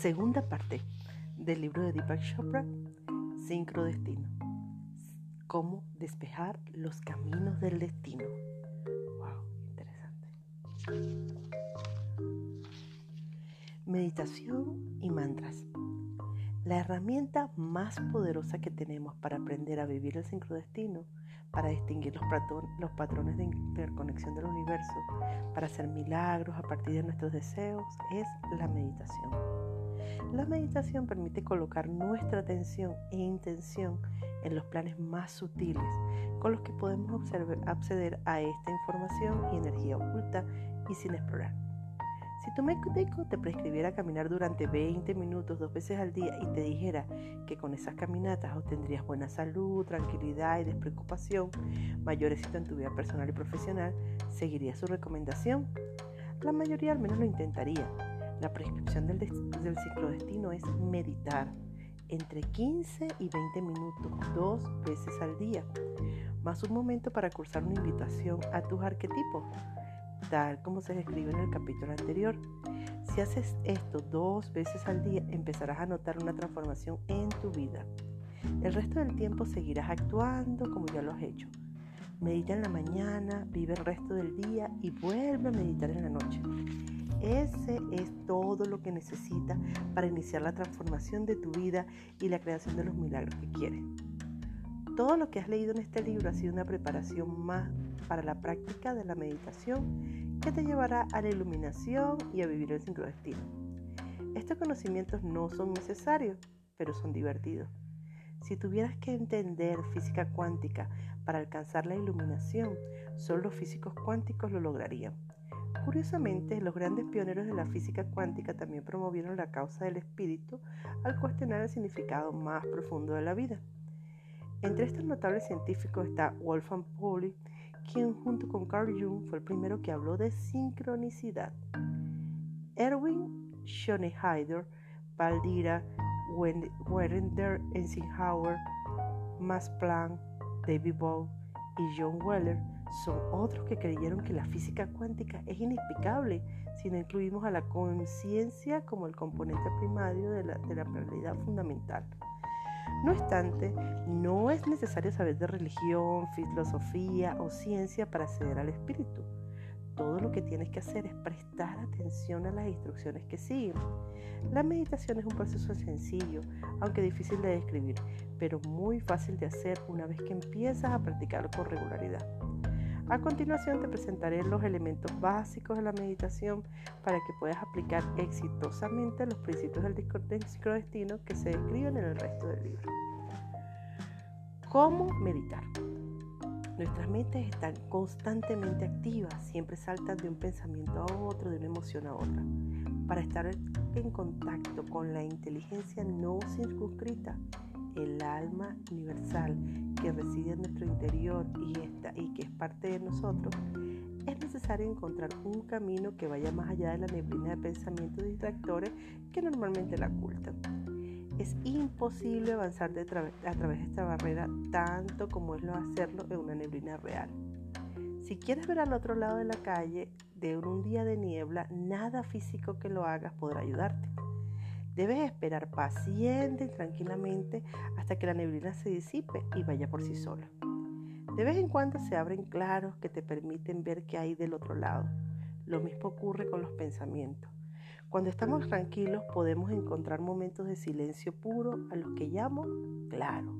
Segunda parte del libro de Deepak Chopra, Sincrodestino. Cómo despejar los caminos del destino. Wow, interesante. Meditación y mantras. La herramienta más poderosa que tenemos para aprender a vivir el sincrodestino, para distinguir los, los patrones de interconexión del universo, para hacer milagros a partir de nuestros deseos, es la meditación. La meditación permite colocar nuestra atención e intención en los planes más sutiles con los que podemos acceder a esta información y energía oculta y sin explorar. Si tu médico te prescribiera caminar durante 20 minutos dos veces al día y te dijera que con esas caminatas obtendrías buena salud, tranquilidad y despreocupación, mayor éxito en tu vida personal y profesional, ¿seguirías su recomendación? La mayoría al menos lo intentaría. La prescripción del, del ciclodestino es meditar entre 15 y 20 minutos dos veces al día, más un momento para cursar una invitación a tus arquetipos tal como se describe en el capítulo anterior. Si haces esto dos veces al día, empezarás a notar una transformación en tu vida. El resto del tiempo seguirás actuando como ya lo has hecho. Medita en la mañana, vive el resto del día y vuelve a meditar en la noche. Ese es todo lo que necesitas para iniciar la transformación de tu vida y la creación de los milagros que quieres. Todo lo que has leído en este libro ha sido una preparación más para la práctica de la meditación que te llevará a la iluminación y a vivir el sincrodestino. Estos conocimientos no son necesarios, pero son divertidos. Si tuvieras que entender física cuántica para alcanzar la iluminación, solo los físicos cuánticos lo lograrían. Curiosamente, los grandes pioneros de la física cuántica también promovieron la causa del espíritu al cuestionar el significado más profundo de la vida. Entre estos notables científicos está Wolfgang Pauli, quien junto con Carl Jung fue el primero que habló de sincronicidad. Erwin Schoneheider, Valdira, Werender Eisenhower, Max Planck, David Bowie y John Weller son otros que creyeron que la física cuántica es inexplicable si no incluimos a la conciencia como el componente primario de la, de realidad fundamental. No obstante, no es necesario saber de religión, filosofía o ciencia para acceder al espíritu. Todo lo que tienes que hacer es prestar atención a las instrucciones que siguen. La meditación es un proceso sencillo, aunque difícil de describir, pero muy fácil de hacer una vez que empiezas a practicarlo con regularidad. A continuación te presentaré los elementos básicos de la meditación para que puedas aplicar exitosamente los principios del destino que se describen en el resto del libro. ¿Cómo meditar? Nuestras mentes están constantemente activas, siempre saltan de un pensamiento a otro, de una emoción a otra. Para estar en contacto con la inteligencia no circunscrita, el alma universal que reside en nuestro interior y, y que es parte de nosotros, es necesario encontrar un camino que vaya más allá de la neblina de pensamientos distractores que normalmente la ocultan. Es imposible avanzar a través de esta barrera tanto como es lo hacerlo en una neblina real. Si quieres ver al otro lado de la calle de un día de niebla, nada físico que lo hagas podrá ayudarte. Debes esperar paciente y tranquilamente hasta que la neblina se disipe y vaya por sí sola. De vez en cuando se abren claros que te permiten ver qué hay del otro lado. Lo mismo ocurre con los pensamientos. Cuando estamos tranquilos podemos encontrar momentos de silencio puro a los que llamo claro.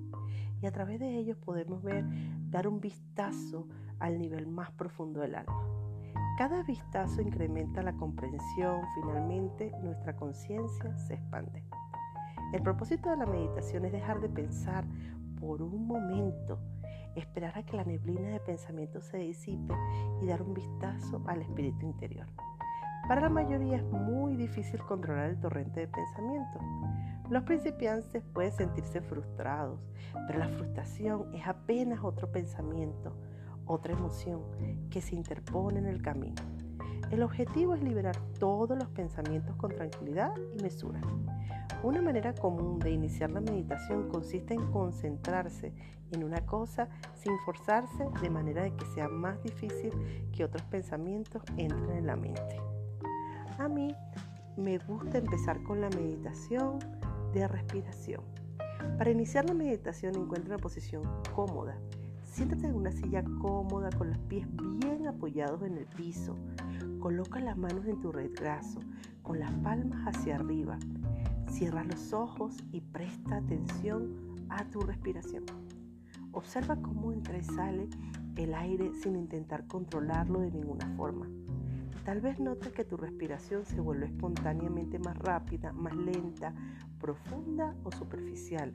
Y a través de ellos podemos ver, dar un vistazo al nivel más profundo del alma. Cada vistazo incrementa la comprensión, finalmente nuestra conciencia se expande. El propósito de la meditación es dejar de pensar por un momento, esperar a que la neblina de pensamiento se disipe y dar un vistazo al espíritu interior. Para la mayoría es muy difícil controlar el torrente de pensamiento. Los principiantes pueden sentirse frustrados, pero la frustración es apenas otro pensamiento, otra emoción que se interpone en el camino. El objetivo es liberar todos los pensamientos con tranquilidad y mesura. Una manera común de iniciar la meditación consiste en concentrarse en una cosa sin forzarse de manera de que sea más difícil que otros pensamientos entren en la mente. A mí me gusta empezar con la meditación de respiración. Para iniciar la meditación encuentra una posición cómoda. Siéntate en una silla cómoda con los pies bien apoyados en el piso. Coloca las manos en tu retraso con las palmas hacia arriba. Cierra los ojos y presta atención a tu respiración. Observa cómo entra y sale el aire sin intentar controlarlo de ninguna forma. Tal vez notes que tu respiración se vuelve espontáneamente más rápida, más lenta, profunda o superficial,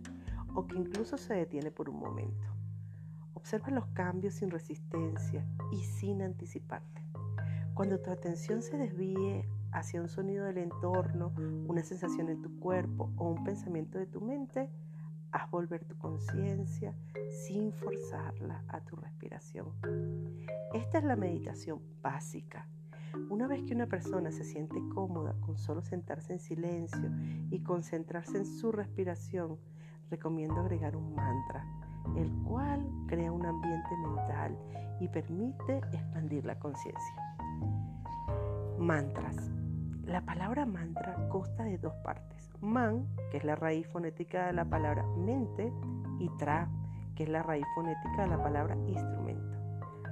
o que incluso se detiene por un momento. Observa los cambios sin resistencia y sin anticiparte. Cuando tu atención se desvíe hacia un sonido del entorno, una sensación en tu cuerpo o un pensamiento de tu mente, haz volver tu conciencia sin forzarla a tu respiración. Esta es la meditación básica. Una vez que una persona se siente cómoda con solo sentarse en silencio y concentrarse en su respiración, recomiendo agregar un mantra, el cual crea un ambiente mental y permite expandir la conciencia. Mantras. La palabra mantra consta de dos partes. Man, que es la raíz fonética de la palabra mente, y tra, que es la raíz fonética de la palabra instrumento.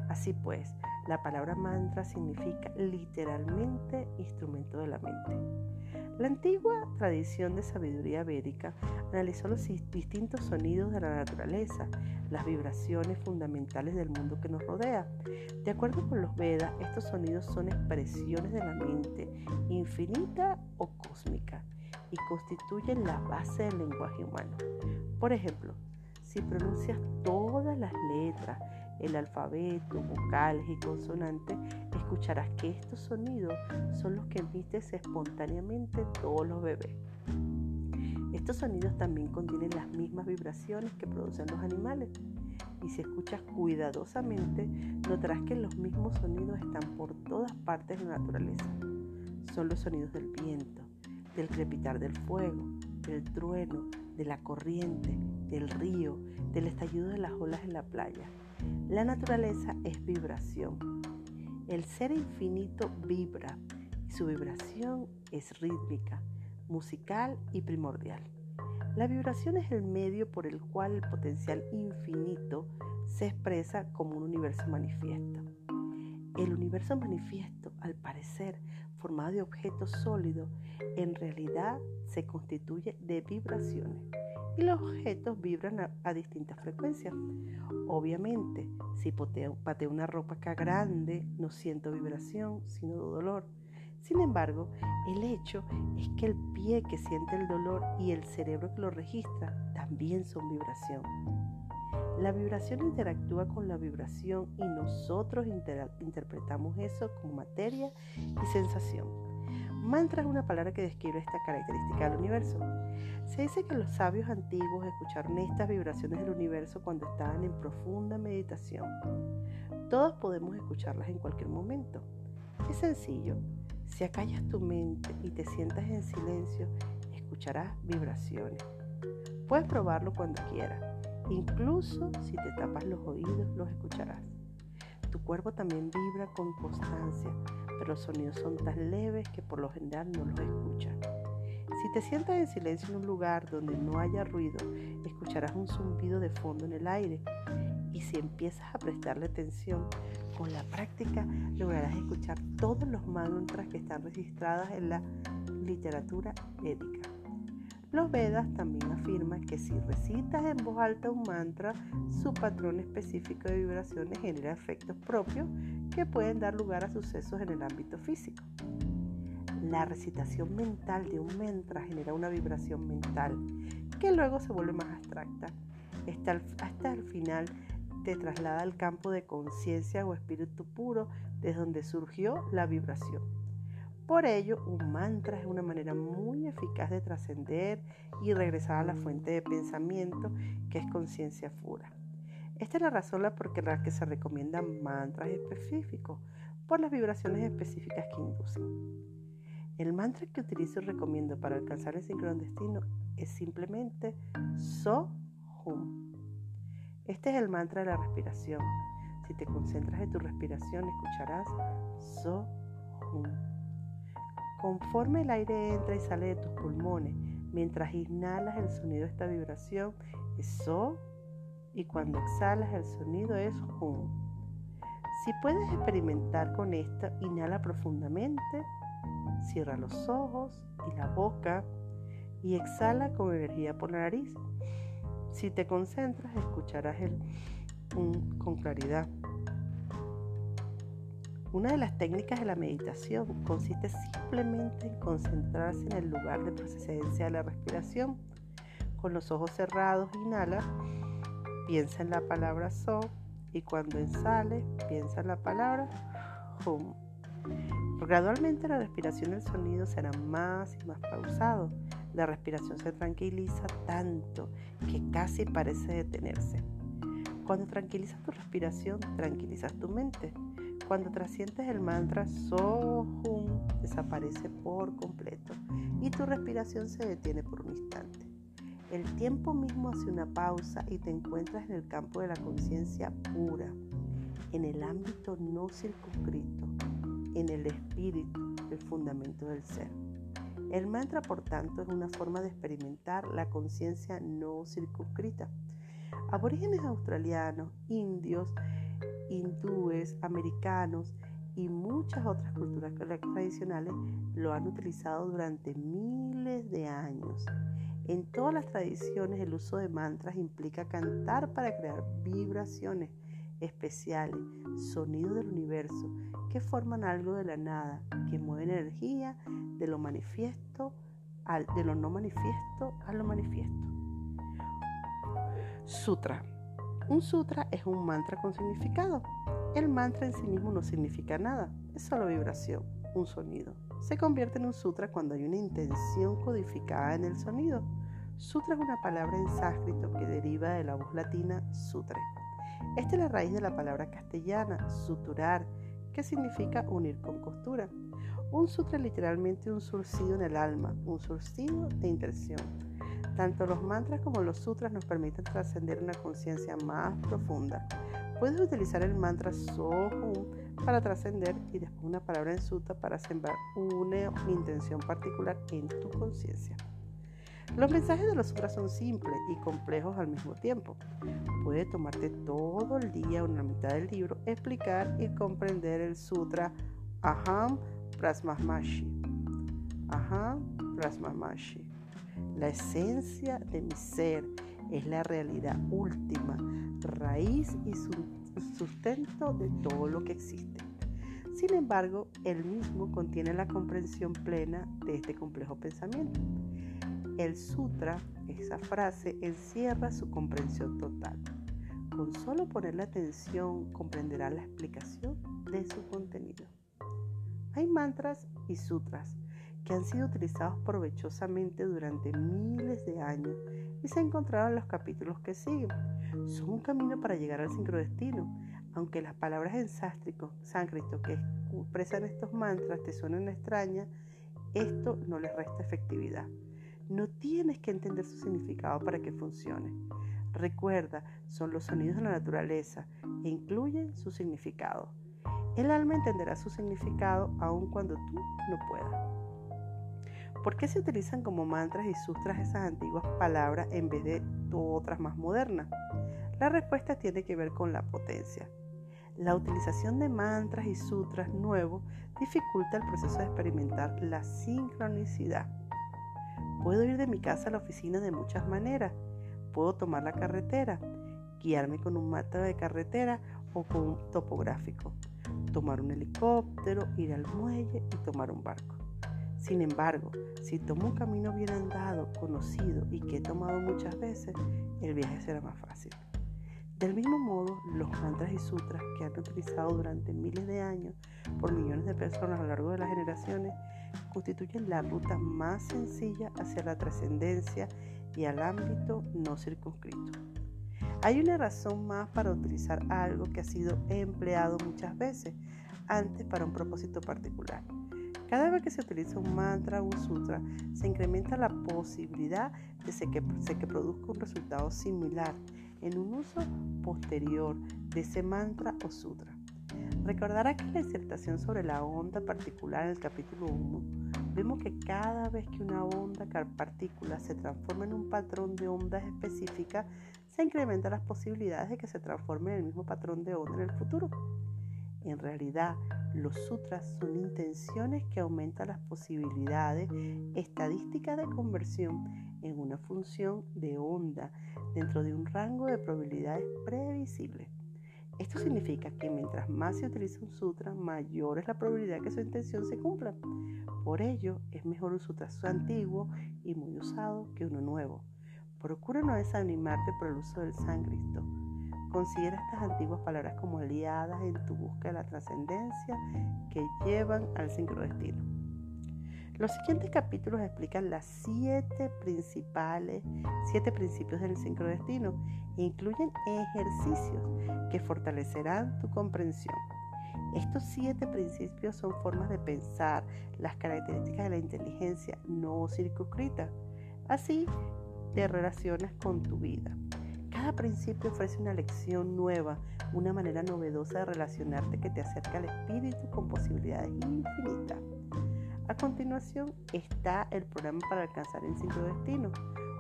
Así pues, la palabra mantra significa literalmente instrumento de la mente. La antigua tradición de sabiduría védica analizó los distintos sonidos de la naturaleza, las vibraciones fundamentales del mundo que nos rodea. De acuerdo con los Vedas, estos sonidos son expresiones de la mente, infinita o cósmica, y constituyen la base del lenguaje humano. Por ejemplo, si pronuncias todas las letras, el alfabeto, vocales y consonantes, escucharás que estos sonidos son los que emites espontáneamente todos los bebés. Estos sonidos también contienen las mismas vibraciones que producen los animales. Y si escuchas cuidadosamente, notarás que los mismos sonidos están por todas partes de la naturaleza. Son los sonidos del viento, del crepitar del fuego, del trueno, de la corriente, del río, del estallido de las olas en la playa. La naturaleza es vibración. El ser infinito vibra y su vibración es rítmica, musical y primordial. La vibración es el medio por el cual el potencial infinito se expresa como un universo manifiesto. El universo manifiesto, al parecer formado de objetos sólidos, en realidad se constituye de vibraciones y los objetos vibran a, distintas frecuencias. Obviamente, si pateo, una ropa grande, no siento vibración, sino dolor. Sin embargo, el hecho es que el pie que siente el dolor y el cerebro que lo registra también son vibración. La vibración interactúa con la vibración y nosotros interpretamos eso como materia y sensación. Mantra es una palabra que describe esta característica del universo. Se dice que los sabios antiguos escucharon estas vibraciones del universo cuando estaban en profunda meditación. Todos podemos escucharlas en cualquier momento. Es sencillo. Si acallas tu mente y te sientas en silencio, escucharás vibraciones. Puedes probarlo cuando quieras. Incluso si te tapas los oídos, los escucharás. Tu cuerpo también vibra con constancia pero los sonidos son tan leves que por lo general no los escuchan. Si te sientas en silencio en un lugar donde no haya ruido, escucharás un zumbido de fondo en el aire. Y si empiezas a prestarle atención, con la práctica lograrás escuchar todos los mantras que están registrados en la literatura védica. Los Vedas también afirman que si recitas en voz alta un mantra, su patrón específico de vibraciones genera efectos propios que pueden dar lugar a sucesos en el ámbito físico. La recitación mental de un mantra genera una vibración mental que luego se vuelve más abstracta. Hasta el final te traslada al campo de conciencia o espíritu puro desde donde surgió la vibración. Por ello, un mantra es una manera muy eficaz de trascender y regresar a la fuente de pensamiento que es conciencia pura. Esta es la razón por la que se recomiendan mantras específicos, por las vibraciones específicas que inducen. El mantra que utilizo y recomiendo para alcanzar el sincrodestino es simplemente So-Hum. Este es el mantra de la respiración. Si te concentras en tu respiración, escucharás So-Hum. Conforme el aire entra y sale de tus pulmones, mientras inhalas el sonido de esta vibración es So y cuando exhalas el sonido es Hum. Si puedes experimentar con esto, inhala profundamente, cierra los ojos y la boca y exhala con energía por la nariz. Si te concentras, escucharás el Hum con claridad. Una de las técnicas de la meditación consiste simplemente en concentrarse en el lugar de procedencia de la respiración. Con los ojos cerrados, inhala, piensa en la palabra so y cuando exhale, piensa en la palabra hum. Gradualmente la respiración y el sonido serán más y más pausados. La respiración se tranquiliza tanto que casi parece detenerse. Cuando tranquilizas tu respiración, tranquilizas tu mente. Cuando trascientes el mantra Sohum, desaparece por completo y tu respiración se detiene por un instante. El tiempo mismo hace una pausa y te encuentras en el campo de la conciencia pura, en el ámbito no circunscrito, en el espíritu, el fundamento del ser. El mantra, por tanto, es una forma de experimentar la conciencia no circunscrita. Aborígenes australianos, indios, hindúes, americanos y muchas otras culturas tradicionales lo han utilizado durante miles de años. En todas las tradiciones el uso de mantras implica cantar para crear vibraciones especiales, sonidos del universo que forman algo de la nada, que mueven energía de lo manifiesto lo no manifiesto a lo manifiesto. Sutra. Un sutra es un mantra con significado. El mantra en sí mismo no significa nada, es solo vibración, un sonido. Se convierte en un sutra cuando hay una intención codificada en el sonido. Sutra es una palabra en sánscrito que deriva de la voz latina sutre. Esta es la raíz de la palabra castellana, suturar, que significa unir con costura. Un sutra es literalmente un surcido en el alma, un surcido de intención. Tanto los mantras como los sutras nos permiten trascender una conciencia más profunda. Puedes utilizar el mantra Sohum para trascender y después una palabra en sutra para sembrar una intención particular en tu conciencia. Los mensajes de los sutras son simples y complejos al mismo tiempo. Puede tomarte todo el día o una mitad del libro explicar y comprender el sutra Aham Prasmamashi. Aham Prasmamashi. La esencia de mi ser es la realidad última, raíz y sustento de todo lo que existe. Sin embargo, el mismo contiene la comprensión plena de este complejo pensamiento. El sutra, esa frase, encierra su comprensión total. Con solo poner la atención comprenderá la explicación de su contenido. Hay mantras y sutras que han sido utilizados provechosamente durante miles de años y se encontraron en los capítulos que siguen. Son un camino para llegar al sincrodestino, aunque las palabras en sánscrito que expresan estos mantras te suenen extrañas, esto no les resta efectividad. No tienes que entender su significado para que funcione. Recuerda, son los sonidos de la naturaleza e incluyen su significado. El alma entenderá su significado aun cuando tú no puedas. ¿Por qué se utilizan como mantras y sutras esas antiguas palabras en vez de otras más modernas? La respuesta tiene que ver con la potencia. La utilización de mantras y sutras nuevos dificulta el proceso de experimentar la sincronicidad. Puedo ir de mi casa a la oficina de muchas maneras. Puedo tomar la carretera, guiarme con un mapa de carretera o con un topográfico, tomar un helicóptero, ir al muelle y tomar un barco. Sin embargo, si tomo un camino bien andado, conocido y que he tomado muchas veces, el viaje será más fácil. Del mismo modo, los mantras y sutras que han utilizado durante miles de años por millones de personas a lo largo de las generaciones constituyen la ruta más sencilla hacia la trascendencia y al ámbito no circunscrito. Hay una razón más para utilizar algo que ha sido empleado muchas veces antes para un propósito particular. Cada vez que se utiliza un mantra o un sutra, se incrementa la posibilidad de que, que produzca un resultado similar en un uso posterior de ese mantra o sutra. Recordará que la disertación sobre la onda particular en el capítulo 1 vemos que cada vez que una onda partícula se transforma en un patrón de ondas específica, se incrementan las posibilidades de que se transforme en el mismo patrón de onda en el futuro. En realidad, los sutras son intenciones que aumentan las posibilidades estadísticas de conversión en una función de onda dentro de un rango de probabilidades previsibles. Esto significa que mientras más se utiliza un sutra, mayor es la probabilidad que su intención se cumpla. Por ello, es mejor un sutra antiguo y muy usado que uno nuevo. Procura no desanimarte por el uso del sánscrito. Considera estas antiguas palabras como aliadas en tu búsqueda de la trascendencia que llevan al sincrodestino. Los siguientes capítulos explican las siete principales, siete principios del sincrodestino e incluyen ejercicios que fortalecerán tu comprensión. Estos siete principios son formas de pensar, las características de la inteligencia no circunscrita. Así te relacionas con tu vida. Cada principio ofrece una lección nueva, una manera novedosa de relacionarte que te acerca al espíritu con posibilidades infinitas. A continuación está el programa para alcanzar el destino,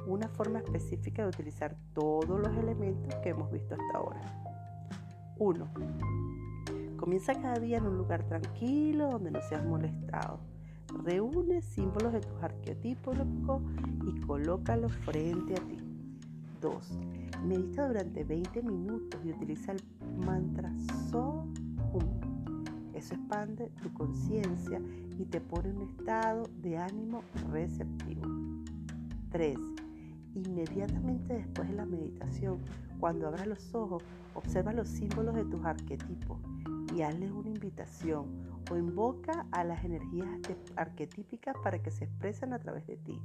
una forma específica de utilizar todos los elementos que hemos visto hasta ahora. 1. Comienza cada día en un lugar tranquilo donde no seas molestado. Reúne símbolos de tus arqueotipos y colócalos frente a ti. 2. Medita durante 20 minutos y utiliza el mantra So Eso expande tu conciencia y te pone en un estado de ánimo receptivo. 3. Inmediatamente después de la meditación, cuando abras los ojos, observa los símbolos de tus arquetipos y hazles una invitación o invoca a las energías arquetípicas para que se expresen a través de ti.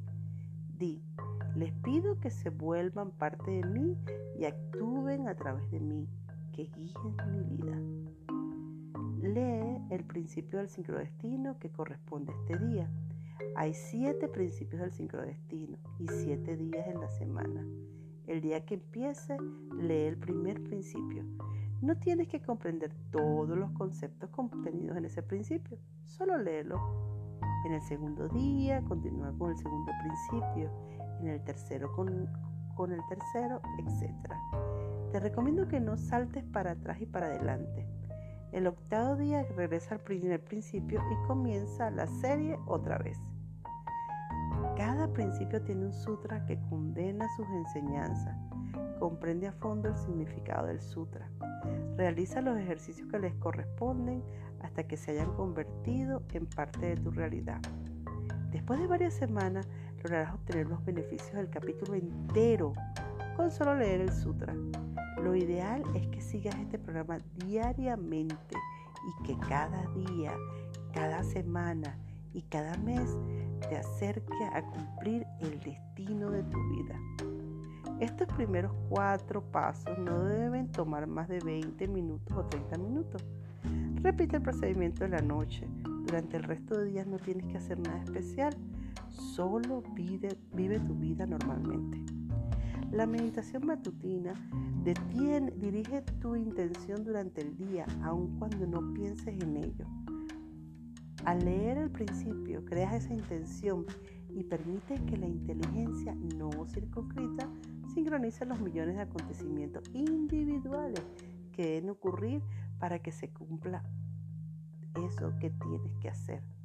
Di, les pido que se vuelvan parte de mí y actúen a través de mí, que guíen mi vida. Lee el principio del sincrodestino que corresponde a este día. Hay siete principios del sincrodestino y siete días en la semana. El día que empiece, lee el primer principio. No tienes que comprender todos los conceptos contenidos en ese principio, solo léelo. En el segundo día, continúa con el segundo principio. En el tercero, con, con el tercero, etc. Te recomiendo que no saltes para atrás y para adelante. El octavo día regresa al primer principio y comienza la serie otra vez. Cada principio tiene un sutra que condena sus enseñanzas. Comprende a fondo el significado del sutra. Realiza los ejercicios que les corresponden hasta que se hayan convertido en parte de tu realidad. Después de varias semanas lograrás obtener los beneficios del capítulo entero con solo leer el sutra. Lo ideal es que sigas este programa diariamente y que cada día, cada semana y cada mes te acerque a cumplir el destino de tu vida. Estos primeros cuatro pasos no deben tomar más de 20 minutos o 30 minutos. Repite el procedimiento de la noche. Durante el resto de días no tienes que hacer nada especial. Solo vive, tu vida normalmente. La meditación matutina detiene, dirige tu intención durante el día, aun cuando no pienses en ello. Al leer el principio, creas esa intención y permite que la inteligencia no circunscrita sincronice los millones de acontecimientos individuales que deben ocurrir para que se cumpla eso que tienes que hacer.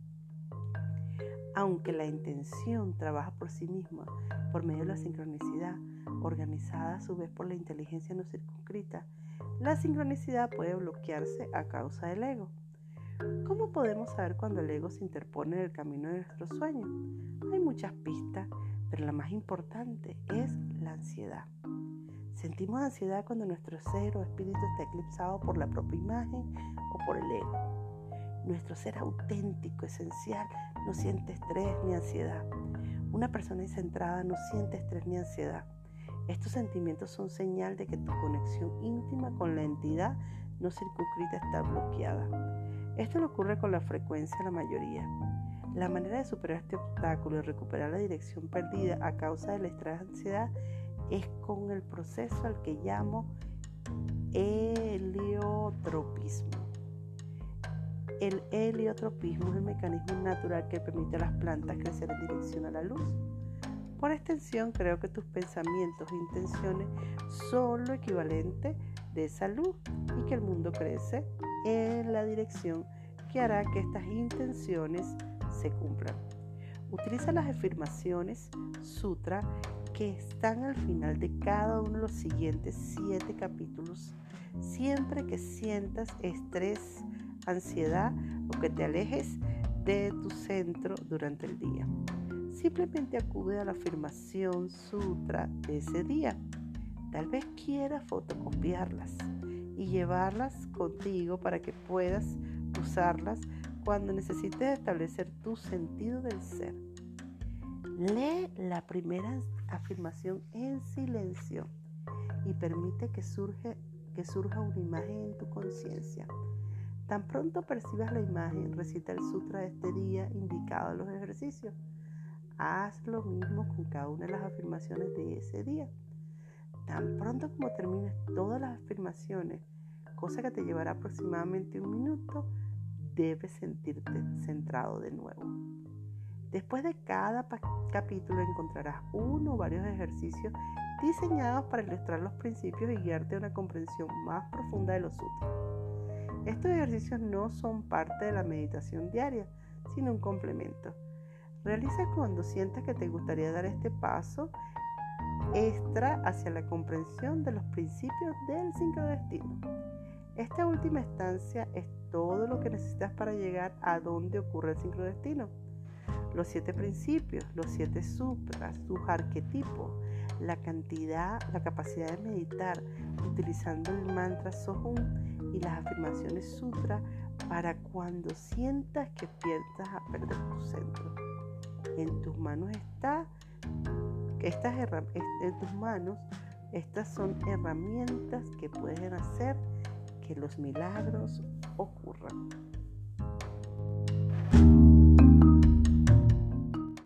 Aunque la intención trabaja por sí misma por medio de la sincronicidad, organizada a su vez por la inteligencia no circunscrita, la sincronicidad puede bloquearse a causa del ego. ¿Cómo podemos saber cuando el ego se interpone en el camino de nuestro sueño? Hay muchas pistas, pero la más importante es la ansiedad. Sentimos ansiedad cuando nuestro ser o espíritu está eclipsado por la propia imagen o por el ego. Nuestro ser auténtico, esencial, no siente estrés ni ansiedad. Una persona centrada no siente estrés ni ansiedad. Estos sentimientos son señal de que tu conexión íntima con la entidad no circunscrita está bloqueada. Esto le ocurre con la frecuencia de la mayoría. La manera de superar este obstáculo y recuperar la dirección perdida a causa del estrés y ansiedad es con el proceso al que llamo heliotropismo. El heliotropismo es el mecanismo natural que permite a las plantas crecer en dirección a la luz. Por extensión, creo que tus pensamientos e intenciones son lo equivalente de esa luz y que el mundo crece en la dirección que hará que estas intenciones se cumplan. Utiliza las afirmaciones sutra que están al final de cada uno de los siguientes siete capítulos siempre que sientas estrés, ansiedad o que te alejes de tu centro durante el día. Simplemente acude a la afirmación sutra de ese día. Tal vez quieras fotocopiarlas y llevarlas contigo para que puedas usarlas cuando necesites establecer tu sentido del ser. Lee la primera afirmación en silencio y permite que, surge, que surja una imagen en tu conciencia. Tan pronto percibas la imagen, recita el sutra de este día indicado en los ejercicios. Haz lo mismo con cada una de las afirmaciones de ese día. Tan pronto como termines todas las afirmaciones, cosa que te llevará aproximadamente un minuto, debes sentirte centrado de nuevo. Después de cada capítulo encontrarás uno o varios ejercicios diseñados para ilustrar los principios y guiarte a una comprensión más profunda de los sutras. Estos ejercicios no son parte de la meditación diaria, sino un complemento. Realiza cuando sientas que te gustaría dar este paso extra hacia la comprensión de los principios del sincrodestino. Esta última estancia es todo lo que necesitas para llegar a donde ocurre el sincrodestino. Los siete principios, los siete sutras, sus arquetipos, la cantidad, la capacidad de meditar utilizando el mantra Sohum y las afirmaciones sutra para cuando sientas que pierdas a perder tu centro. En tus manos está estas en tus manos estas son herramientas que pueden hacer que los milagros ocurran.